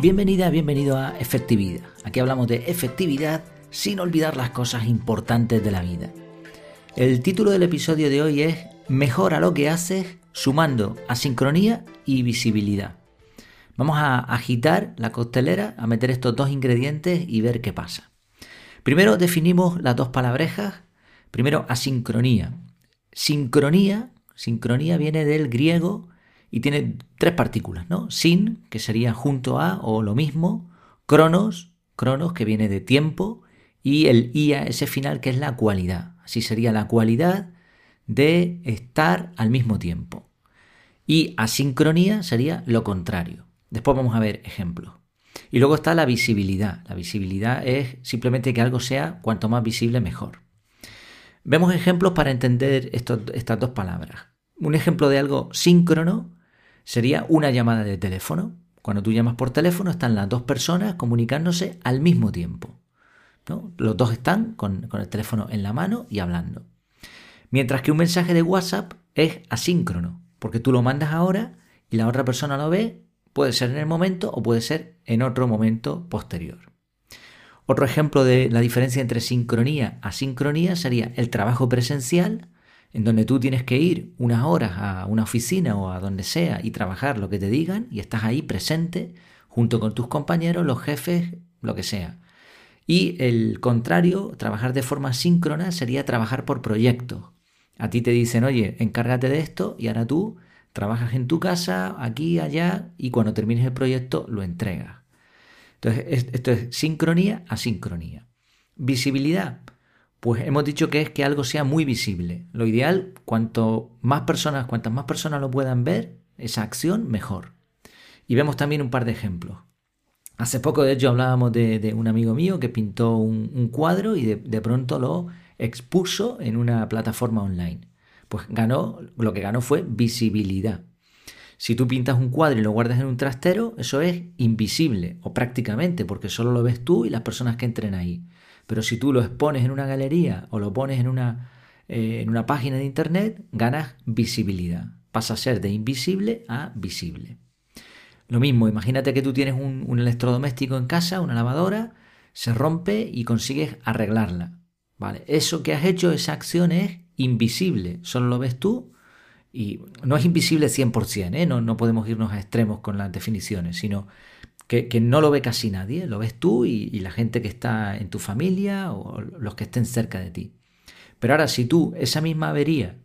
Bienvenida, bienvenido a Efectividad. Aquí hablamos de efectividad sin olvidar las cosas importantes de la vida. El título del episodio de hoy es Mejora lo que haces sumando asincronía y visibilidad. Vamos a agitar la costelera, a meter estos dos ingredientes y ver qué pasa. Primero definimos las dos palabrejas. Primero, asincronía. Sincronía, sincronía viene del griego y tiene tres partículas, ¿no? Sin, que sería junto a o lo mismo, cronos, cronos que viene de tiempo, y el ia, ese final que es la cualidad. Así sería la cualidad de estar al mismo tiempo. Y asincronía sería lo contrario. Después vamos a ver ejemplos. Y luego está la visibilidad. La visibilidad es simplemente que algo sea cuanto más visible mejor. Vemos ejemplos para entender estas dos palabras. Un ejemplo de algo síncrono sería una llamada de teléfono. Cuando tú llamas por teléfono están las dos personas comunicándose al mismo tiempo. Los dos están con, el teléfono en la mano y hablando. Mientras que un mensaje de WhatsApp es asíncrono, porque tú lo mandas ahora y la otra persona lo ve, puede ser en el momento o puede ser en otro momento posterior. Otro ejemplo de la diferencia entre sincronía y asincronía sería el trabajo presencial en donde tú tienes que ir unas horas a una oficina o a donde sea y trabajar lo que te digan y estás ahí presente junto con tus compañeros, los jefes, lo que sea. Y el contrario, trabajar de forma síncrona sería trabajar por proyectos. A ti te dicen, oye, encárgate de esto y ahora tú trabajas en tu casa, aquí, allá y cuando termines el proyecto lo entregas. Entonces, esto es sincronía a sincronía. Visibilidad. Pues hemos dicho que es que algo sea muy visible. Lo ideal, cuanto más personas, cuantas más personas lo puedan ver, esa acción, mejor. Y vemos también un par de ejemplos. Hace poco, de hecho, hablábamos de, un amigo mío que pintó un, cuadro y de, de, pronto lo expuso en una plataforma online. Pues ganó, lo que ganó fue visibilidad. Si tú pintas un cuadro y lo guardas en un trastero, eso es invisible, o prácticamente, porque solo lo ves tú y las personas que entren ahí. Pero si tú lo expones en una galería o lo pones en una, eh, en una página de internet, ganas visibilidad. Pasa a ser de invisible a visible. Lo mismo, imagínate que tú tienes un, electrodoméstico en casa, una lavadora, se rompe y consigues arreglarla. ¿Vale? Eso que has hecho, esa acción es invisible, solo lo ves tú y no es invisible 100%, ¿eh? no, no podemos irnos a extremos con las definiciones, sino que, no lo ve casi nadie, lo ves tú y, la gente que está en tu familia o los que estén cerca de ti. Pero ahora si tú esa misma avería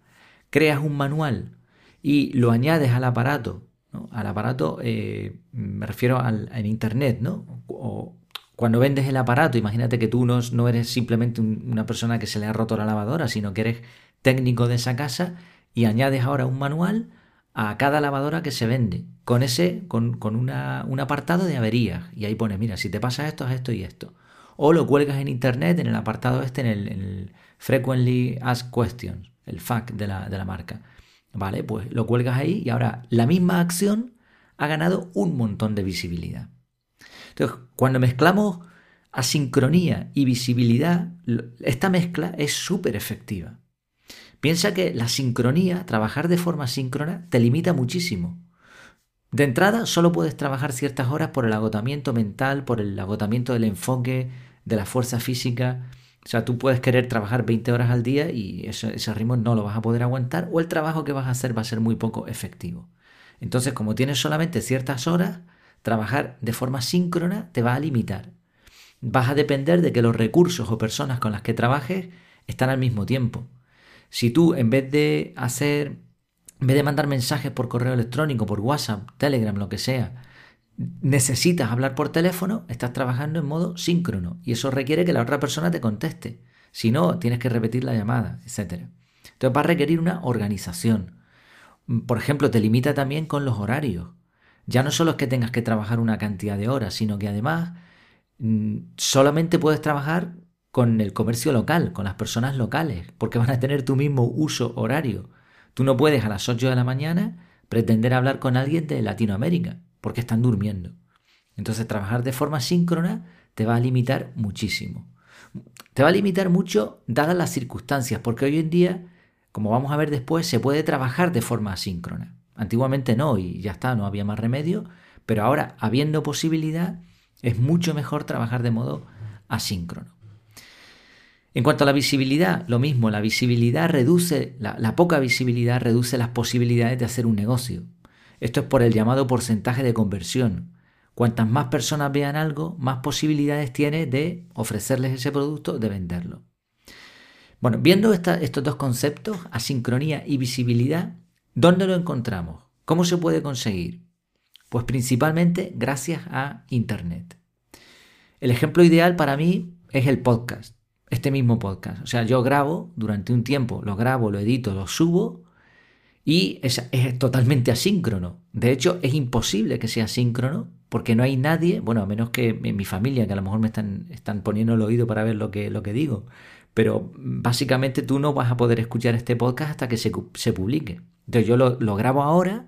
creas un manual y lo añades al aparato, al aparato eh, me refiero al, Internet, ¿no? O cuando vendes el aparato, imagínate que tú no eres simplemente una persona que se le ha roto la lavadora, sino que eres técnico de esa casa y añades ahora un manual a cada lavadora que se vende, con ese, con, un apartado de averías. Y ahí pone, mira, si te pasa esto, esto y esto. O lo cuelgas en internet, en el apartado este, en el, Frequently Asked Questions, el FAQ de la, de la marca. Vale, pues lo cuelgas ahí y ahora la misma acción ha ganado un montón de visibilidad. Entonces, cuando mezclamos asincronía y visibilidad, esta mezcla es súper efectiva. Piensa que la sincronía, trabajar de forma síncrona, te limita muchísimo. De entrada, solo puedes trabajar ciertas horas por el agotamiento mental, por el agotamiento del enfoque, de la fuerza física. O sea, tú puedes querer trabajar 20 horas al día y ese, ritmo no lo vas a poder aguantar o el trabajo que vas a hacer va a ser muy poco efectivo. Entonces, como tienes solamente ciertas horas, trabajar de forma síncrona te va a limitar. Vas a depender de que los recursos o personas con las que trabajes están al mismo tiempo. Si tú en vez de hacer, en vez de mandar mensajes por correo electrónico, por WhatsApp, Telegram, lo que sea, necesitas hablar por teléfono, estás trabajando en modo síncrono y eso requiere que la otra persona te conteste. Si no, tienes que repetir la llamada, etc. Entonces va a requerir una organización. Por ejemplo, te limita también con los horarios. Ya no solo es que tengas que trabajar una cantidad de horas, sino que además mm, solamente puedes trabajar con el comercio local, con las personas locales, porque van a tener tu mismo uso horario. Tú no puedes a las 8 de la mañana pretender hablar con alguien de Latinoamérica, porque están durmiendo. Entonces trabajar de forma síncrona te va a limitar muchísimo. Te va a limitar mucho dadas las circunstancias, porque hoy en día, como vamos a ver después, se puede trabajar de forma asíncrona. Antiguamente no, y ya está, no había más remedio, Pero ahora, habiendo posibilidad, es mucho mejor trabajar de modo asíncrono. En cuanto a la visibilidad, lo mismo, la visibilidad reduce, la, poca visibilidad reduce las posibilidades de hacer un negocio. Esto es por el llamado porcentaje de conversión. Cuantas más personas vean algo, más posibilidades tiene de ofrecerles ese producto, de venderlo. Bueno, viendo estos dos conceptos, asincronía y visibilidad, ¿dónde lo encontramos? ¿Cómo se puede conseguir? Pues principalmente gracias a Internet. El ejemplo ideal para mí es el podcast, este mismo podcast. O sea, yo grabo durante un tiempo, lo grabo, lo edito, lo subo y es, totalmente asíncrono. De hecho, es imposible que sea asíncrono porque no hay nadie, bueno, a menos que mi familia, que a lo mejor me están, están poniendo el oído para ver lo que, lo que digo, pero básicamente tú no vas a poder escuchar este podcast hasta que se, publique. Entonces yo lo, grabo ahora,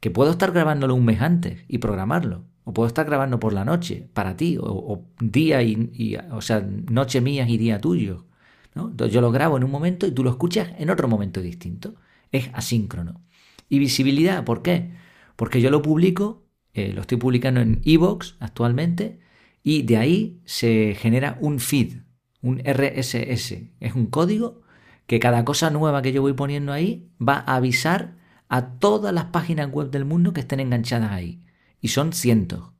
que puedo estar grabándolo un mes antes y programarlo. Puedo estar grabando por la noche para ti, o, día y, o sea, noche mía y día tuyo. Entonces yo lo grabo en un momento y tú lo escuchas en otro momento distinto. Es asíncrono. Y visibilidad, ¿por qué? Porque yo lo publico, eh, lo estoy publicando en Evox actualmente, y de ahí se genera un feed, un RSS. Es un código que cada cosa nueva que yo voy poniendo ahí va a avisar a todas las páginas web del mundo que estén enganchadas ahí. Y son cientos.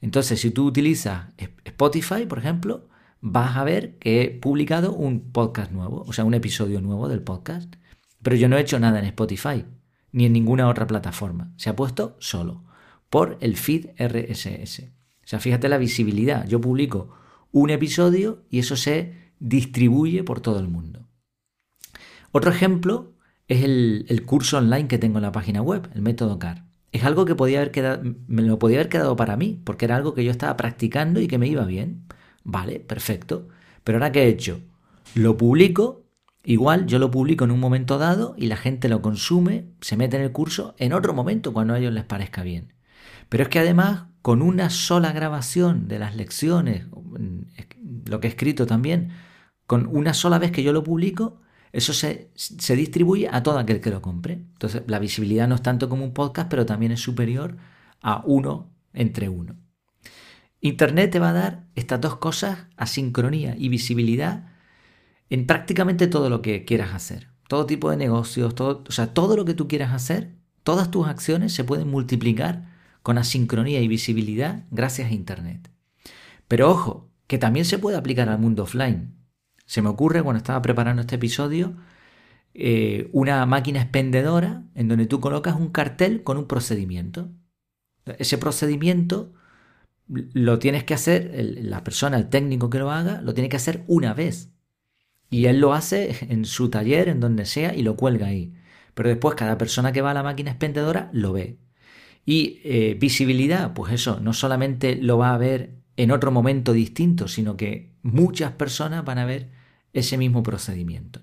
Entonces, si tú utilizas Spotify, por ejemplo, vas a ver que he publicado un podcast nuevo, o sea, un episodio nuevo del podcast. Pero yo no he hecho nada en Spotify, ni en ninguna otra plataforma. Se ha puesto solo, por el feed RSS. O sea, fíjate la visibilidad. Yo publico un episodio y eso se distribuye por todo el mundo. Otro ejemplo es el, curso online que tengo en la página web, el método CAR. Es algo que podía haber quedado, me lo podía haber quedado para mí, porque era algo que yo estaba practicando y que me iba bien. Vale, perfecto. Pero ahora, ¿qué he hecho? Lo publico, igual yo lo publico en un momento dado y la gente lo consume, se mete en el curso en otro momento cuando a ellos les parezca bien. Pero es que además con una sola grabación de las lecciones, lo que he escrito también, con una sola vez que yo lo publico, eso se, distribuye a todo aquel que lo compre. Entonces, la visibilidad no es tanto como un podcast, pero también es superior a uno entre uno. Internet te va a dar estas dos cosas, asincronía y visibilidad, en prácticamente todo lo que quieras hacer. Todo tipo de negocios, todo, o sea, todo lo que tú quieras hacer, todas tus acciones se pueden multiplicar con asincronía y visibilidad gracias a Internet. Pero ojo, que también se puede aplicar al mundo offline. Se me ocurre cuando estaba preparando este episodio eh, una máquina expendedora en donde tú colocas un cartel con un procedimiento. Ese procedimiento lo tienes que hacer, la persona, el técnico que lo haga, lo tiene que hacer una vez. Y él lo hace en su taller, en donde sea, y lo cuelga ahí. Pero después cada persona que va a la máquina expendedora lo ve. Y eh, visibilidad, pues eso, no solamente lo va a ver en otro momento distinto, sino que muchas personas van a ver ese mismo procedimiento.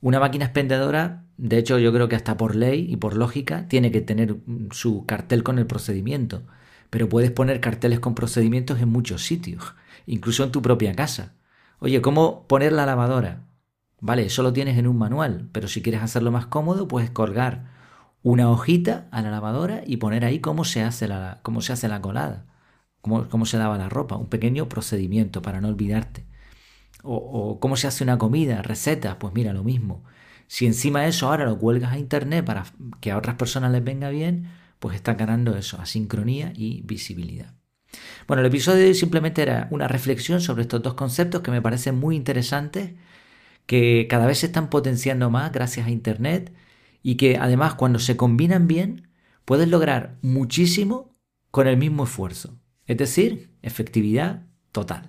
Una máquina expendedora, de hecho yo creo que hasta por ley y por lógica, tiene que tener su cartel con el procedimiento, pero puedes poner carteles con procedimientos en muchos sitios, incluso en tu propia casa. Oye, ¿cómo poner la lavadora? Vale, eso lo tienes en un manual, pero si quieres hacerlo más cómodo, puedes colgar una hojita a la lavadora y poner ahí cómo se hace la, cómo se hace la colada, cómo, cómo se lava la ropa, un pequeño procedimiento para no olvidarte. O, cómo se hace una comida, recetas, pues mira, lo mismo. Si encima de eso ahora lo cuelgas a internet para que a otras personas les venga bien, pues está ganando eso, asincronía y visibilidad. Bueno, el episodio de hoy simplemente era una reflexión sobre estos dos conceptos que me parecen muy interesantes, que cada vez se están potenciando más gracias a Internet y que además cuando se combinan bien puedes lograr muchísimo con el mismo esfuerzo, es decir, efectividad total.